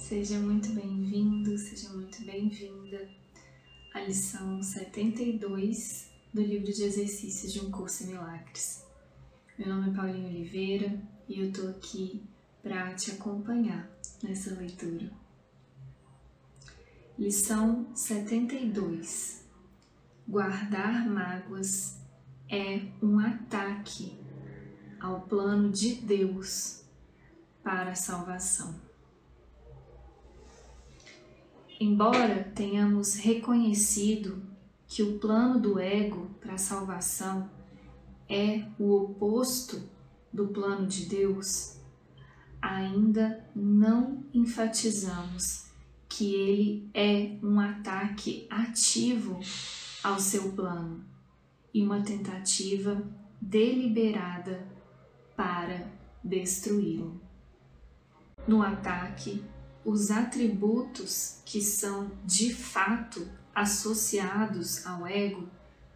Seja muito bem-vindo, seja muito bem-vinda à lição 72 do livro de exercícios de um curso em milagres. Meu nome é Paulinho Oliveira e eu tô aqui para te acompanhar nessa leitura. Lição 72. Guardar mágoas é um ataque ao plano de Deus para a salvação. Embora tenhamos reconhecido que o plano do ego para a salvação é o oposto do plano de Deus, ainda não enfatizamos que ele é um ataque ativo ao seu plano e uma tentativa deliberada para destruí-lo. No ataque, os atributos que são de fato associados ao ego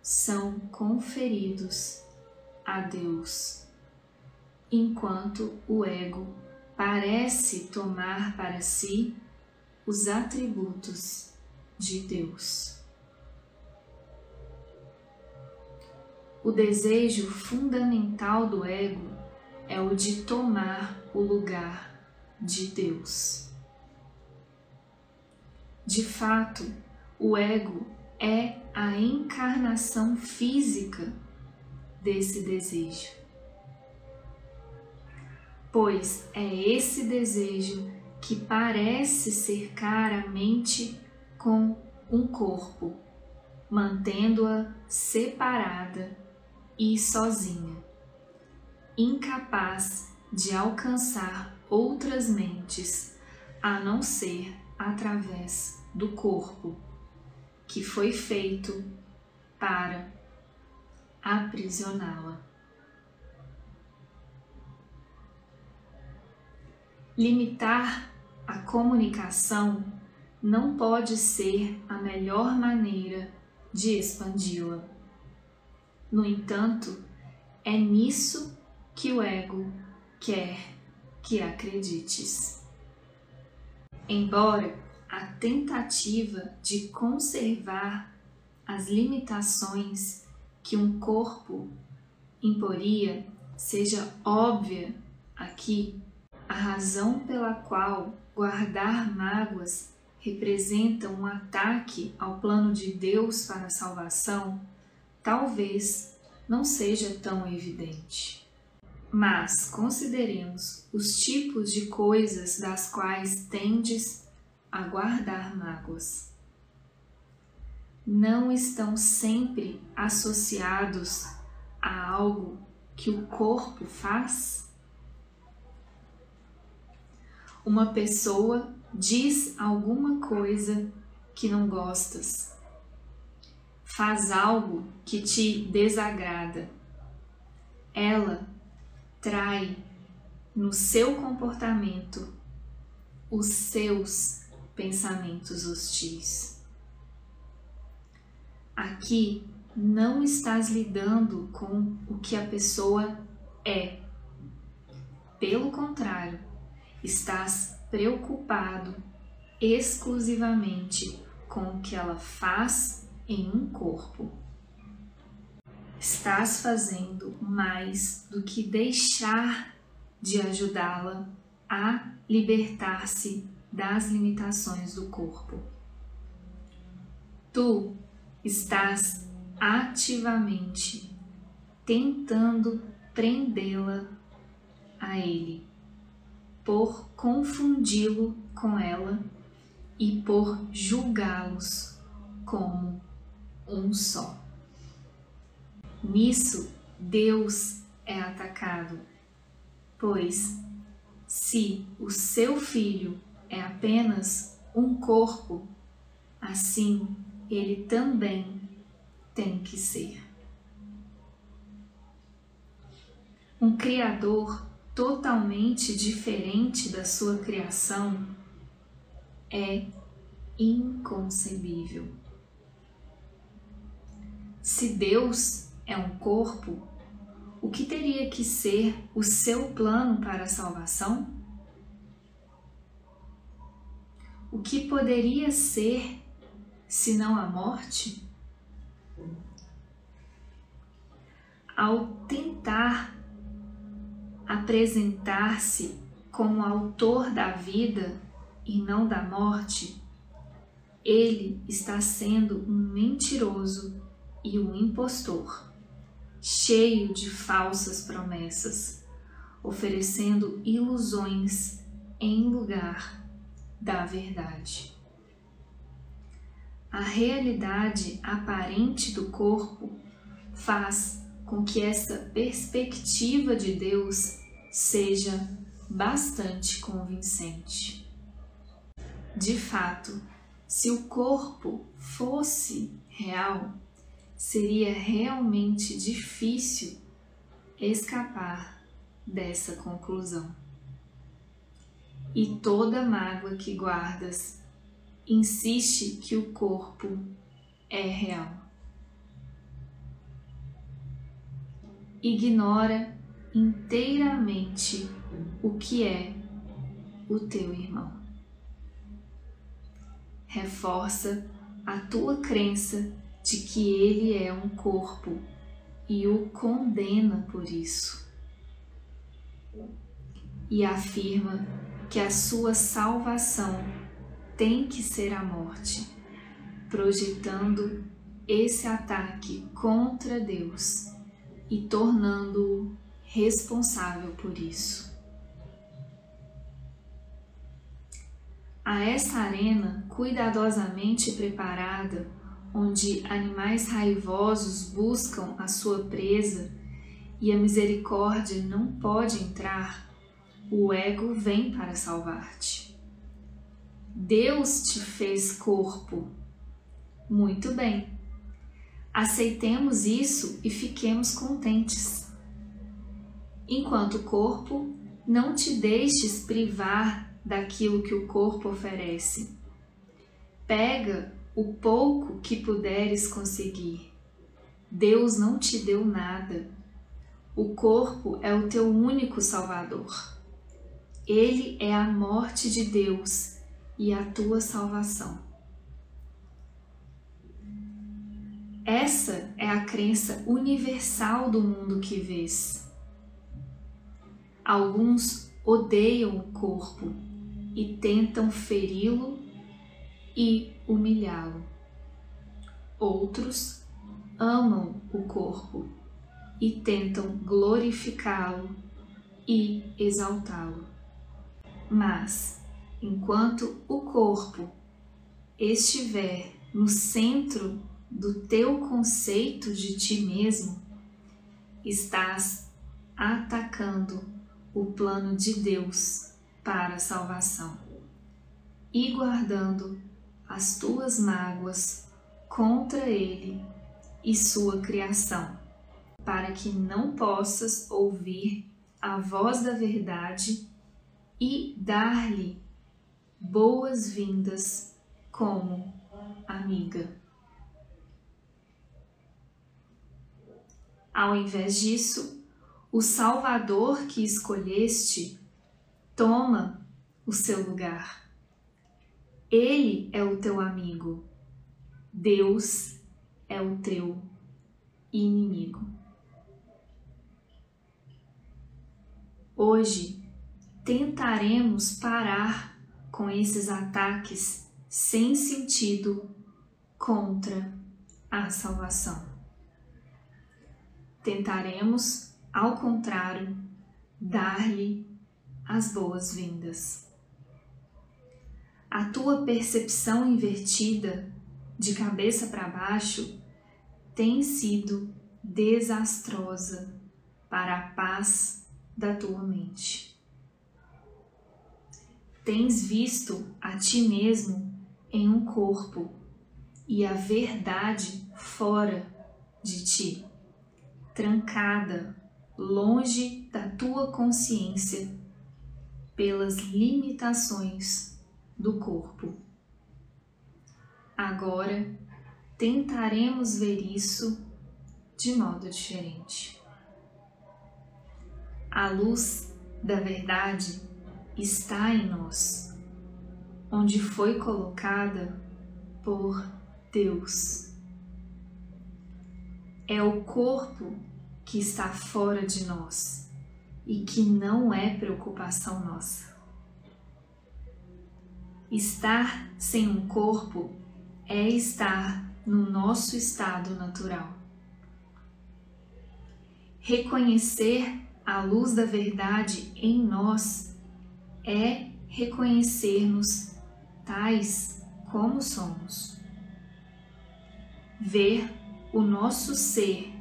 são conferidos a Deus, enquanto o ego parece tomar para si os atributos de Deus. O desejo fundamental do ego é o de tomar o lugar de Deus. De fato, o ego é a encarnação física desse desejo. Pois é esse desejo que parece cercar a mente com um corpo, mantendo-a separada e sozinha, incapaz de alcançar outras mentes a não ser através do corpo, que foi feito para aprisioná-la. Limitar a comunicação não pode ser a melhor maneira de expandi-la. No entanto, é nisso que o ego quer que acredites. Embora a tentativa de conservar as limitações que um corpo imporia seja óbvia aqui, a razão pela qual guardar mágoas representa um ataque ao plano de Deus para a salvação, talvez não seja tão evidente. Mas consideremos os tipos de coisas das quais tendes a guardar mágoas. Não estão sempre associados a algo que o corpo faz? Uma pessoa diz alguma coisa que não gostas, faz algo que te desagrada. Ela trai no seu comportamento os seus pensamentos hostis. Aqui não estás lidando com o que a pessoa é. Pelo contrário, estás preocupado exclusivamente com o que ela faz em um corpo estás fazendo mais do que deixar de ajudá-la a libertar-se das limitações do corpo. Tu estás ativamente tentando prendê-la a ele, por confundi-lo com ela e por julgá-los como um só. Nisso, Deus é atacado, pois se o seu filho é apenas um corpo, assim ele também tem que ser. Um Criador totalmente diferente da sua criação é inconcebível. Se Deus é um corpo, o que teria que ser o seu plano para a salvação? o que poderia ser senão a morte? Ao tentar apresentar-se como autor da vida e não da morte, ele está sendo um mentiroso e um impostor, cheio de falsas promessas, oferecendo ilusões em lugar da verdade. A realidade aparente do corpo faz com que essa perspectiva de Deus seja bastante convincente. De fato, se o corpo fosse real, seria realmente difícil escapar dessa conclusão. E toda mágoa que guardas insiste que o corpo é real. Ignora inteiramente o que é o teu irmão. Reforça a tua crença de que ele é um corpo e o condena por isso. E afirma que a sua salvação tem que ser a morte, projetando esse ataque contra Deus e tornando-o responsável por isso. A essa arena cuidadosamente preparada, onde animais raivosos buscam a sua presa e a misericórdia não pode entrar, o ego vem para salvar-te. Deus te fez corpo. Muito bem. Aceitemos isso e fiquemos contentes. Enquanto corpo, não te deixes privar daquilo que o corpo oferece. Pega o pouco que puderes conseguir. Deus não te deu nada. O corpo é o teu único Salvador. Ele é a morte de Deus e a tua salvação. Essa é a crença universal do mundo que vês. Alguns odeiam o corpo e tentam feri-lo e humilhá-lo. Outros amam o corpo e tentam glorificá-lo e exaltá-lo. Mas enquanto o corpo estiver no centro do teu conceito de ti mesmo, estás atacando o plano de Deus para a salvação e guardando as tuas mágoas contra Ele e sua criação, para que não possas ouvir a voz da verdade e dar-lhe boas-vindas como amiga. Ao invés disso, o Salvador que escolheste toma o seu lugar. Ele é o teu amigo. Deus é o teu inimigo. Hoje tentaremos parar com esses ataques sem sentido contra a salvação. Tentaremos, ao contrário, dar-lhe as boas-vindas. A tua percepção invertida, de cabeça para baixo, tem sido desastrosa para a paz da tua mente. Tens visto a ti mesmo em um corpo e a verdade fora de ti, trancada longe da tua consciência pelas limitações do corpo. Agora tentaremos ver isso de modo diferente. A luz da verdade está em nós. onde foi colocada por Deus. É o corpo que está fora de nós e que não é preocupação nossa. Estar sem um corpo é estar no nosso estado natural. Reconhecer a luz da verdade em nós é reconhecermos tais como somos. Ver o nosso ser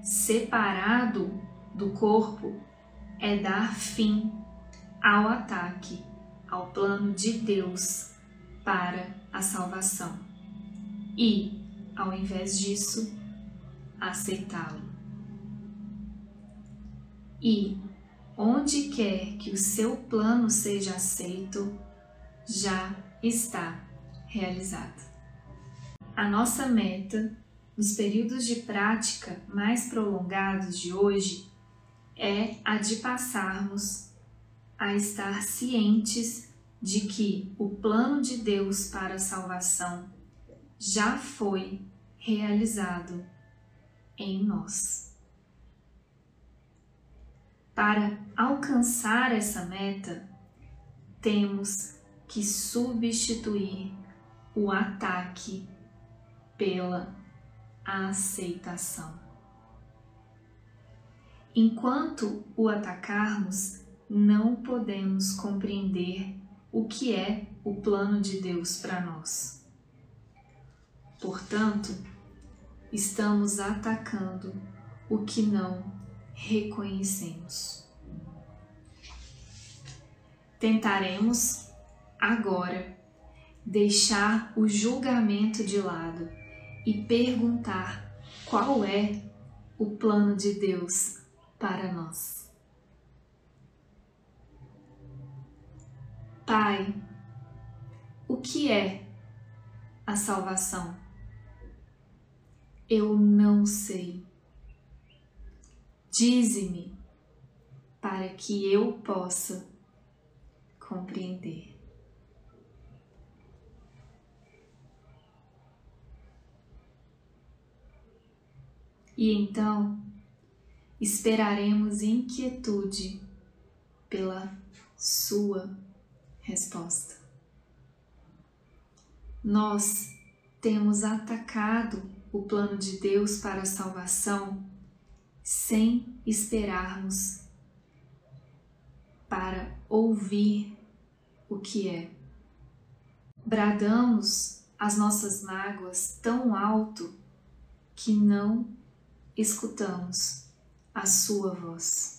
separado do corpo é dar fim ao ataque ao plano de Deus para a salvação e, ao invés disso, aceitá-lo. E, onde quer que o seu plano seja aceito, já está realizado. A nossa meta, nos períodos de prática mais prolongados de hoje, é a de passarmos a estar cientes de que o plano de Deus para a salvação já foi realizado em nós. Para alcançar essa meta, temos que substituir o ataque pela aceitação. Enquanto o atacarmos, não podemos compreender o que é o plano de Deus para nós. Portanto, estamos atacando o que não reconhecemos. Tentaremos agora deixar o julgamento de lado e perguntar qual é o plano de Deus para nós. Pai, o que é a salvação? Eu não sei. Dize-me para que eu possa compreender. E então esperaremos inquietude pela sua resposta. Nós temos atacado o plano de Deus para a salvação sem esperarmos para ouvir o que é. Bradamos as nossas mágoas tão alto que não escutamos a sua voz.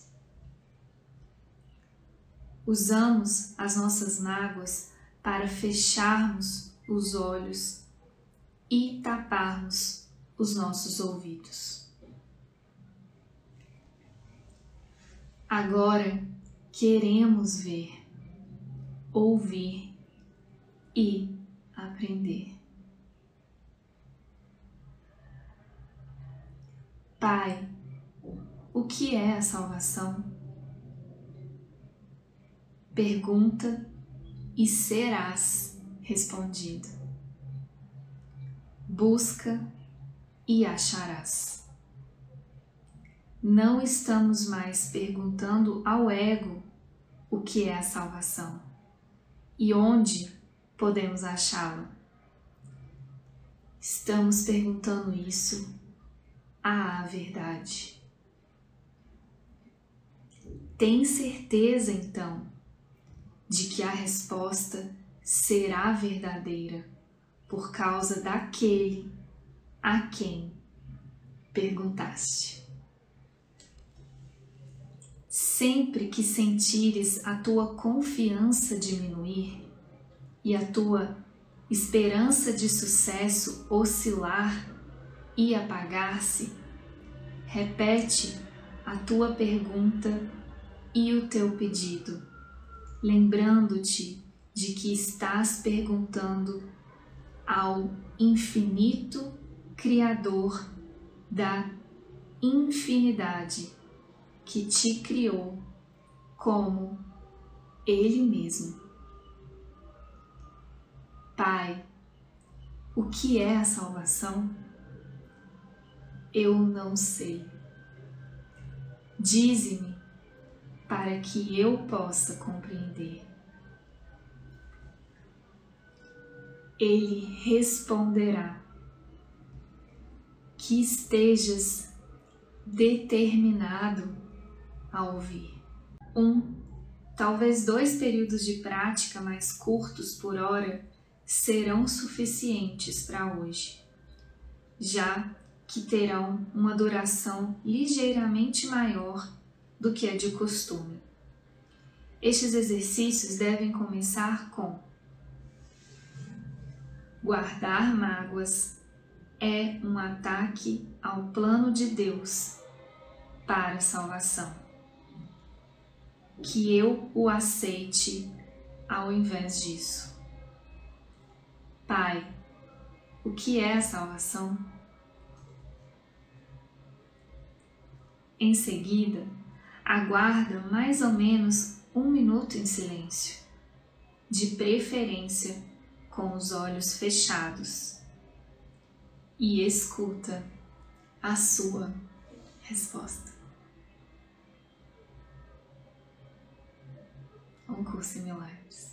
Usamos as nossas mágoas para fecharmos os olhos e taparmos os nossos ouvidos. Agora queremos ver, ouvir e aprender. Pai, o que é a salvação? Pergunta e serás respondido. Busca e acharás. Não estamos mais perguntando ao ego o que é a salvação e onde podemos achá-la. Estamos perguntando isso à verdade. Tem certeza então de que a resposta será verdadeira por causa daquele a quem perguntaste. Sempre que sentires a tua confiança diminuir e a tua esperança de sucesso oscilar e apagar-se, repete a tua pergunta e o teu pedido, lembrando-te de que estás perguntando ao infinito Criador da infinidade que te criou como Ele mesmo. Pai, o que é a salvação? Eu não sei. Dize-me para que eu possa compreender. Ele responderá que estejas determinado a ouvir. Um, talvez dois períodos de prática mais curtos por hora serão suficientes para hoje, já que terão uma duração ligeiramente maior do que é de costume. Estes exercícios devem começar com guardar mágoas é um ataque ao plano de Deus para a salvação. Que eu o aceite ao invés disso. Pai, o que é a salvação? Em seguida, aguarda mais ou menos um minuto em silêncio, de preferência com os olhos fechados, e escuta a sua resposta. Um curso em milagres.